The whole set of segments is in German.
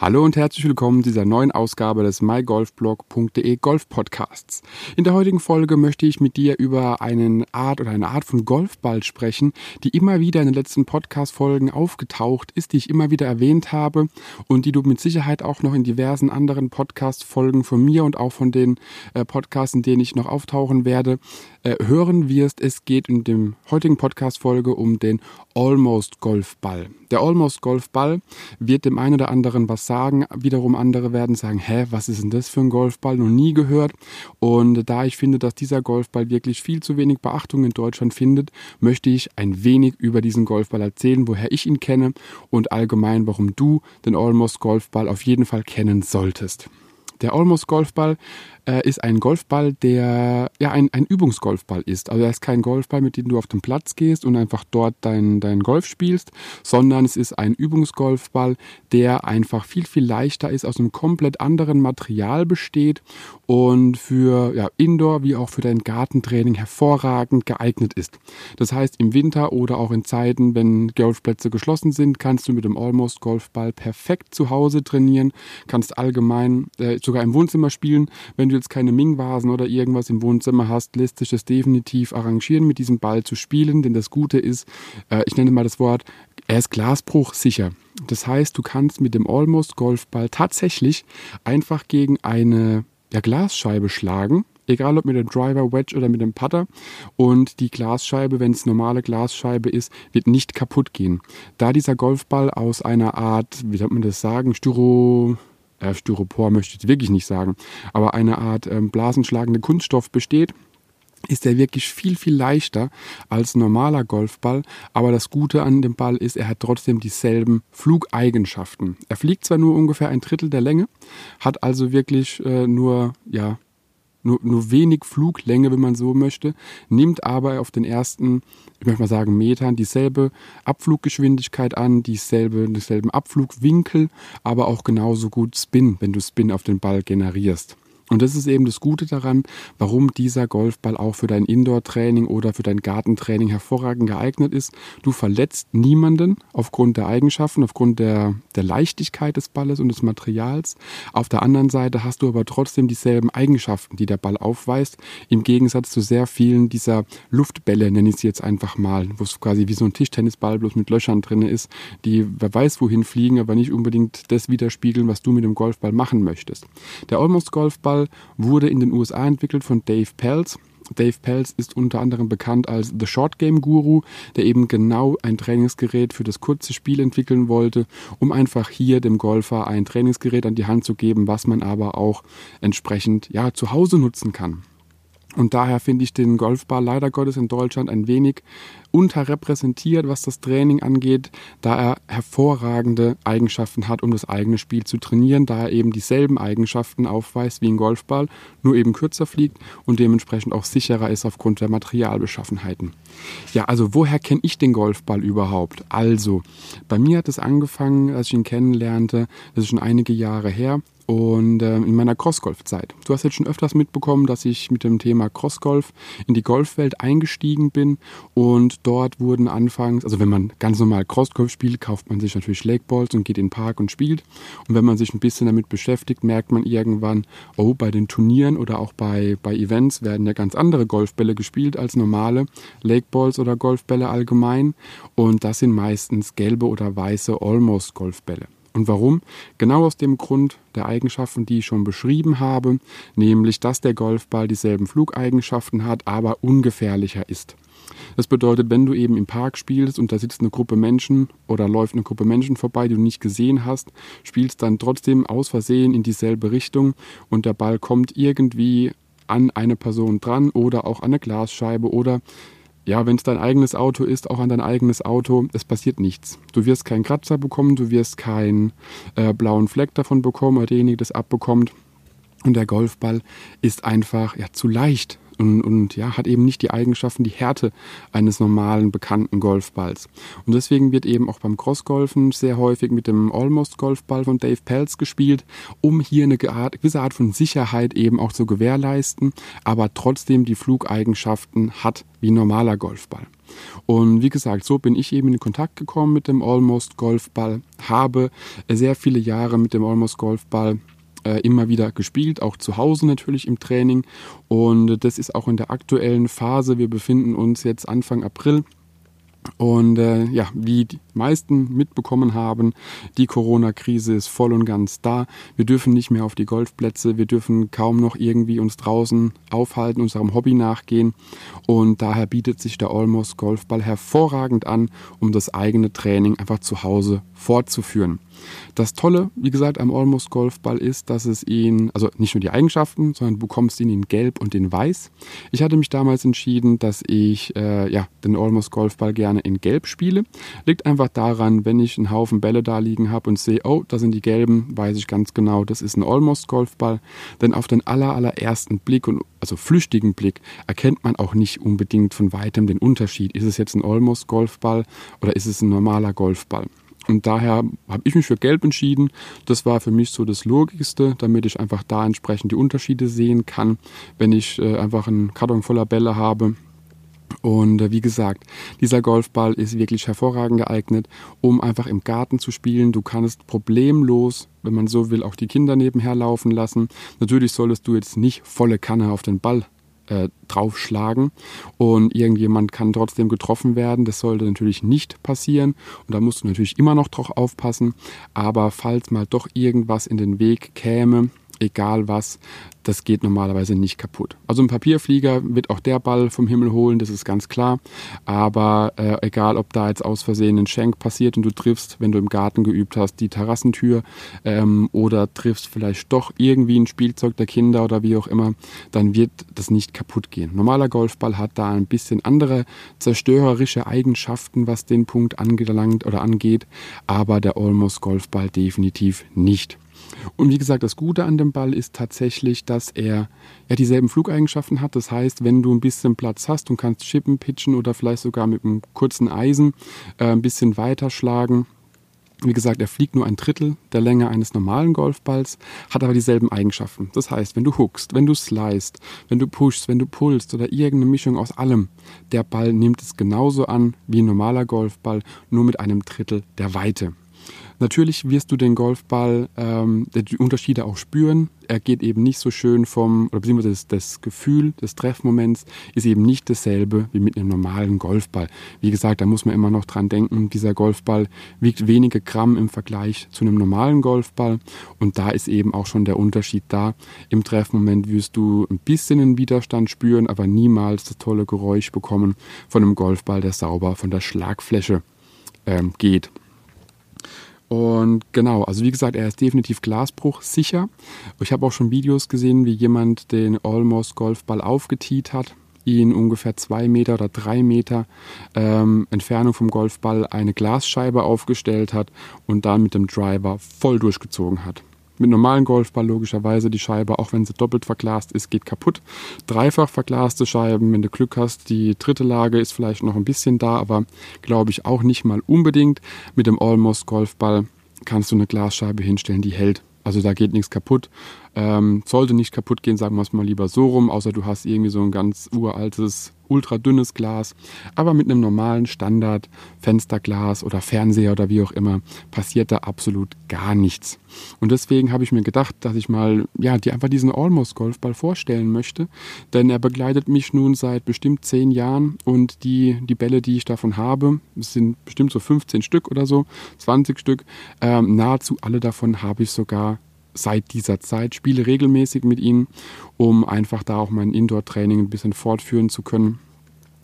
Hallo und herzlich willkommen zu dieser neuen Ausgabe des mygolfblog.de Golf Podcasts. In der heutigen Folge möchte ich mit dir über eine Art oder eine Art von Golfball sprechen, die immer wieder in den letzten Podcast Folgen aufgetaucht ist, die ich immer wieder erwähnt habe und die du mit Sicherheit auch noch in diversen anderen Podcast Folgen von mir und auch von den äh, Podcasts, in denen ich noch auftauchen werde, äh, hören wirst. Es geht in dem heutigen Podcast Folge um den Almost Golfball. Der Almost Golfball wird dem einen oder anderen was sagen. Wiederum andere werden sagen, hä, was ist denn das für ein Golfball? Noch nie gehört. Und da ich finde, dass dieser Golfball wirklich viel zu wenig Beachtung in Deutschland findet, möchte ich ein wenig über diesen Golfball erzählen, woher ich ihn kenne und allgemein, warum du den Almost Golfball auf jeden Fall kennen solltest. Der Almost Golfball äh, ist ein Golfball, der ja ein, ein Übungsgolfball ist. Also er ist kein Golfball, mit dem du auf den Platz gehst und einfach dort dein, dein Golf spielst, sondern es ist ein Übungsgolfball, der einfach viel, viel leichter ist, aus einem komplett anderen Material besteht und für ja, Indoor wie auch für dein Gartentraining hervorragend geeignet ist. Das heißt, im Winter oder auch in Zeiten, wenn Golfplätze geschlossen sind, kannst du mit dem Almost Golfball perfekt zu Hause trainieren, kannst allgemein äh, sogar im Wohnzimmer spielen, wenn du jetzt keine Ming-Vasen oder irgendwas im Wohnzimmer hast, lässt sich das definitiv arrangieren, mit diesem Ball zu spielen. Denn das Gute ist, äh, ich nenne mal das Wort, er ist glasbruchsicher. Das heißt, du kannst mit dem Almost Golfball tatsächlich einfach gegen eine ja, Glasscheibe schlagen egal ob mit dem Driver, Wedge oder mit dem Putter. Und die Glasscheibe, wenn es normale Glasscheibe ist, wird nicht kaputt gehen. Da dieser Golfball aus einer Art, wie soll man das sagen, Styro, äh, Styropor möchte ich wirklich nicht sagen, aber eine Art ähm, blasenschlagende Kunststoff besteht, ist er wirklich viel, viel leichter als normaler Golfball. Aber das Gute an dem Ball ist, er hat trotzdem dieselben Flugeigenschaften. Er fliegt zwar nur ungefähr ein Drittel der Länge, hat also wirklich äh, nur, ja, nur, nur wenig Fluglänge, wenn man so möchte, nimmt aber auf den ersten, ich möchte mal sagen, Metern dieselbe Abfluggeschwindigkeit an, dieselbe, dieselben Abflugwinkel, aber auch genauso gut Spin, wenn du Spin auf den Ball generierst. Und das ist eben das Gute daran, warum dieser Golfball auch für dein Indoor-Training oder für dein Gartentraining hervorragend geeignet ist. Du verletzt niemanden aufgrund der Eigenschaften, aufgrund der, der Leichtigkeit des Balles und des Materials. Auf der anderen Seite hast du aber trotzdem dieselben Eigenschaften, die der Ball aufweist, im Gegensatz zu sehr vielen dieser Luftbälle, nenne ich sie jetzt einfach mal, wo es quasi wie so ein Tischtennisball bloß mit Löchern drin ist, die wer weiß wohin fliegen, aber nicht unbedingt das widerspiegeln, was du mit dem Golfball machen möchtest. Der Almost Golfball Fußball wurde in den USA entwickelt von Dave Pelz. Dave Pelz ist unter anderem bekannt als The Short Game Guru, der eben genau ein Trainingsgerät für das kurze Spiel entwickeln wollte, um einfach hier dem Golfer ein Trainingsgerät an die Hand zu geben, was man aber auch entsprechend ja zu Hause nutzen kann. Und daher finde ich den Golfball leider Gottes in Deutschland ein wenig unterrepräsentiert, was das Training angeht, da er hervorragende Eigenschaften hat, um das eigene Spiel zu trainieren, da er eben dieselben Eigenschaften aufweist wie ein Golfball, nur eben kürzer fliegt und dementsprechend auch sicherer ist aufgrund der Materialbeschaffenheiten. Ja, also woher kenne ich den Golfball überhaupt? Also, bei mir hat es angefangen, als ich ihn kennenlernte, das ist schon einige Jahre her, und äh, in meiner Crossgolf-Zeit. Du hast jetzt schon öfters mitbekommen, dass ich mit dem Thema Crossgolf in die Golfwelt eingestiegen bin und dort wurden anfangs, also wenn man ganz normal Crossgolf spielt, kauft man sich natürlich Lakeballs und geht in den Park und spielt. Und wenn man sich ein bisschen damit beschäftigt, merkt man irgendwann, oh, bei den Turnieren oder auch bei, bei Events werden ja ganz andere Golfbälle gespielt als normale Lakeballs oder Golfbälle allgemein. Und das sind meistens gelbe oder weiße Almost Golfbälle. Und warum? Genau aus dem Grund der Eigenschaften, die ich schon beschrieben habe, nämlich dass der Golfball dieselben Flugeigenschaften hat, aber ungefährlicher ist. Das bedeutet, wenn du eben im Park spielst und da sitzt eine Gruppe Menschen oder läuft eine Gruppe Menschen vorbei, die du nicht gesehen hast, spielst dann trotzdem aus Versehen in dieselbe Richtung und der Ball kommt irgendwie an eine Person dran oder auch an eine Glasscheibe oder ja, wenn es dein eigenes Auto ist, auch an dein eigenes Auto, es passiert nichts. Du wirst keinen Kratzer bekommen, du wirst keinen äh, blauen Fleck davon bekommen oder derjenige das abbekommt. Und der Golfball ist einfach ja, zu leicht und, und ja, hat eben nicht die Eigenschaften, die Härte eines normalen, bekannten Golfballs. Und deswegen wird eben auch beim Crossgolfen sehr häufig mit dem Almost Golfball von Dave Pelz gespielt, um hier eine gewisse Art von Sicherheit eben auch zu gewährleisten, aber trotzdem die Flugeigenschaften hat wie normaler Golfball. Und wie gesagt, so bin ich eben in Kontakt gekommen mit dem Almost Golfball, habe sehr viele Jahre mit dem Almost Golfball äh, immer wieder gespielt, auch zu Hause natürlich im Training. Und das ist auch in der aktuellen Phase. Wir befinden uns jetzt Anfang April. Und äh, ja, wie meisten mitbekommen haben, die Corona-Krise ist voll und ganz da. Wir dürfen nicht mehr auf die Golfplätze, wir dürfen kaum noch irgendwie uns draußen aufhalten, unserem Hobby nachgehen. Und daher bietet sich der Almost Golfball hervorragend an, um das eigene Training einfach zu Hause fortzuführen. Das Tolle, wie gesagt, am Almost Golfball ist, dass es ihn, also nicht nur die Eigenschaften, sondern du bekommst ihn in Gelb und in Weiß. Ich hatte mich damals entschieden, dass ich äh, ja, den Almost Golfball gerne in Gelb spiele. Liegt einfach daran, wenn ich einen Haufen Bälle da liegen habe und sehe, oh, da sind die gelben, weiß ich ganz genau, das ist ein Almost Golfball. Denn auf den aller, allerersten Blick und also flüchtigen Blick erkennt man auch nicht unbedingt von weitem den Unterschied. Ist es jetzt ein Almost Golfball oder ist es ein normaler Golfball? Und daher habe ich mich für Gelb entschieden. Das war für mich so das Logischste, damit ich einfach da entsprechend die Unterschiede sehen kann, wenn ich äh, einfach einen Karton voller Bälle habe. Und äh, wie gesagt, dieser Golfball ist wirklich hervorragend geeignet, um einfach im Garten zu spielen. Du kannst problemlos, wenn man so will, auch die Kinder nebenher laufen lassen. Natürlich solltest du jetzt nicht volle Kanne auf den Ball äh, draufschlagen und irgendjemand kann trotzdem getroffen werden. Das sollte natürlich nicht passieren und da musst du natürlich immer noch drauf aufpassen. Aber falls mal doch irgendwas in den Weg käme, egal was, das geht normalerweise nicht kaputt. Also ein Papierflieger wird auch der Ball vom Himmel holen, das ist ganz klar. Aber äh, egal, ob da jetzt aus Versehen ein Schenk passiert und du triffst, wenn du im Garten geübt hast, die Terrassentür ähm, oder triffst vielleicht doch irgendwie ein Spielzeug der Kinder oder wie auch immer, dann wird das nicht kaputt gehen. Normaler Golfball hat da ein bisschen andere zerstörerische Eigenschaften, was den Punkt angelangt oder angeht, aber der Almost Golfball definitiv nicht. Und wie gesagt, das Gute an dem Ball ist tatsächlich, dass er ja dieselben Flugeigenschaften hat. Das heißt, wenn du ein bisschen Platz hast und kannst chippen, pitchen oder vielleicht sogar mit einem kurzen Eisen äh, ein bisschen weiter schlagen, wie gesagt, er fliegt nur ein Drittel der Länge eines normalen Golfballs, hat aber dieselben Eigenschaften. Das heißt, wenn du hookst, wenn du slicest, wenn du pushst, wenn du pullst oder irgendeine Mischung aus allem, der Ball nimmt es genauso an wie ein normaler Golfball, nur mit einem Drittel der Weite. Natürlich wirst du den Golfball, ähm, die Unterschiede auch spüren. Er geht eben nicht so schön vom, oder beziehungsweise das, das Gefühl des Treffmoments ist eben nicht dasselbe wie mit einem normalen Golfball. Wie gesagt, da muss man immer noch dran denken, dieser Golfball wiegt wenige Gramm im Vergleich zu einem normalen Golfball und da ist eben auch schon der Unterschied da. Im Treffmoment wirst du ein bisschen einen Widerstand spüren, aber niemals das tolle Geräusch bekommen von einem Golfball, der sauber von der Schlagfläche ähm, geht. Und genau, also wie gesagt, er ist definitiv glasbruchsicher. Ich habe auch schon Videos gesehen, wie jemand den Almost Golfball aufgetiet hat, ihn ungefähr zwei Meter oder drei Meter ähm, Entfernung vom Golfball eine Glasscheibe aufgestellt hat und dann mit dem Driver voll durchgezogen hat. Mit normalen Golfball logischerweise die Scheibe, auch wenn sie doppelt verglast ist, geht kaputt. Dreifach verglaste Scheiben, wenn du Glück hast, die dritte Lage ist vielleicht noch ein bisschen da, aber glaube ich auch nicht mal unbedingt. Mit dem Almost Golfball kannst du eine Glasscheibe hinstellen, die hält. Also da geht nichts kaputt. Ähm, sollte nicht kaputt gehen, sagen wir es mal lieber so rum, außer du hast irgendwie so ein ganz uraltes, ultra dünnes Glas. Aber mit einem normalen Standard Fensterglas oder Fernseher oder wie auch immer passiert da absolut gar nichts. Und deswegen habe ich mir gedacht, dass ich mal ja, dir einfach diesen Almost Golfball vorstellen möchte, denn er begleitet mich nun seit bestimmt zehn Jahren und die, die Bälle, die ich davon habe, sind bestimmt so 15 Stück oder so, 20 Stück, ähm, nahezu alle davon habe ich sogar seit dieser Zeit, spiele regelmäßig mit ihnen, um einfach da auch mein Indoor-Training ein bisschen fortführen zu können.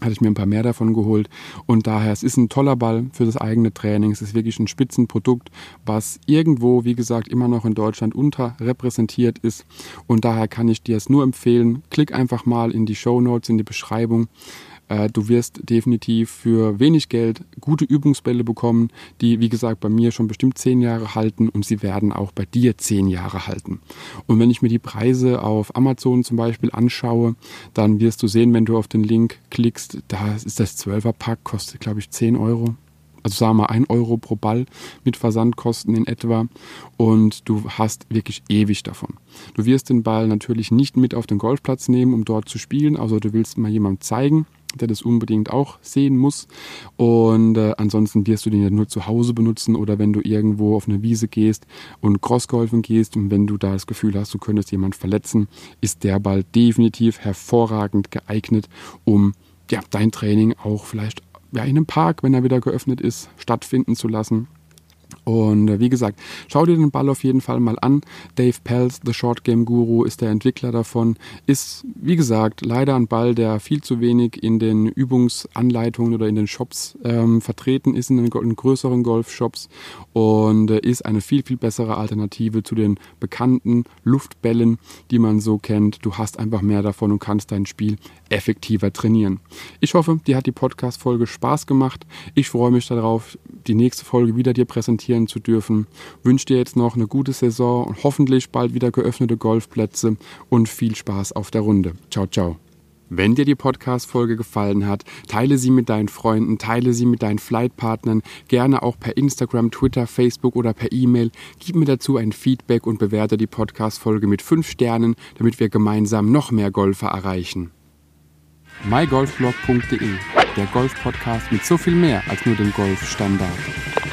Hatte ich mir ein paar mehr davon geholt und daher, es ist ein toller Ball für das eigene Training. Es ist wirklich ein Spitzenprodukt, was irgendwo, wie gesagt, immer noch in Deutschland unterrepräsentiert ist und daher kann ich dir es nur empfehlen. Klick einfach mal in die Show Notes, in die Beschreibung Äh, du wirst definitiv für wenig Geld gute Übungsbälle bekommen, die, wie gesagt, bei mir schon bestimmt zehn Jahre halten und sie werden auch bei dir zehn Jahre halten. Und wenn ich mir die Preise auf Amazon zum Beispiel anschaue, dann wirst du sehen, wenn du auf den Link klickst, da ist das 12er Pack, kostet glaube ich 10 Euro also sagen wir mal 1 Euro pro Ball mit Versandkosten in etwa und du hast wirklich ewig davon. Du wirst den Ball natürlich nicht mit auf den Golfplatz nehmen, um dort zu spielen, außer du willst mal jemandem zeigen, der das unbedingt auch sehen muss. Und äh, ansonsten wirst du den ja nur zu Hause benutzen oder wenn du irgendwo auf eine Wiese gehst und Crossgolfen gehst und wenn du da das Gefühl hast, du könntest jemand verletzen, ist der Ball definitiv hervorragend geeignet, um ja, dein Training auch vielleicht ja, in einem Park, wenn er wieder geöffnet ist, stattfinden zu lassen. Und äh, wie gesagt, schau dir den Ball auf jeden Fall mal an. Dave Pelz, The Short Game Guru, ist der Entwickler davon. Ist, wie gesagt, leider ein Ball, der viel zu wenig in den Übungsanleitungen oder in den Shops ähm, vertreten ist, in den, in größeren Golfshops. Und äh, ist eine viel, viel bessere Alternative zu den bekannten Luftbällen, die man so kennt. Du hast einfach mehr davon und kannst dein Spiel effektiver trainieren. Ich hoffe, dir hat die Podcast-Folge Spaß gemacht. Ich freue mich darauf, die nächste Folge wieder dir präsentieren zu dürfen. Wünsche dir jetzt noch eine gute Saison und hoffentlich bald wieder geöffnete Golfplätze und viel Spaß auf der Runde. Ciao, ciao. Wenn dir die Podcast-Folge gefallen hat, teile sie mit deinen Freunden, teile sie mit deinen Flightpartnern, gerne auch per Instagram, Twitter, Facebook oder per E-Mail. Gib mir dazu ein Feedback und bewerte die Podcast-Folge mit 5 Sternen, damit wir gemeinsam noch mehr Golfer erreichen mygolfblog.de, der Golf-Podcast mit so viel mehr als nur dem Golfstandard.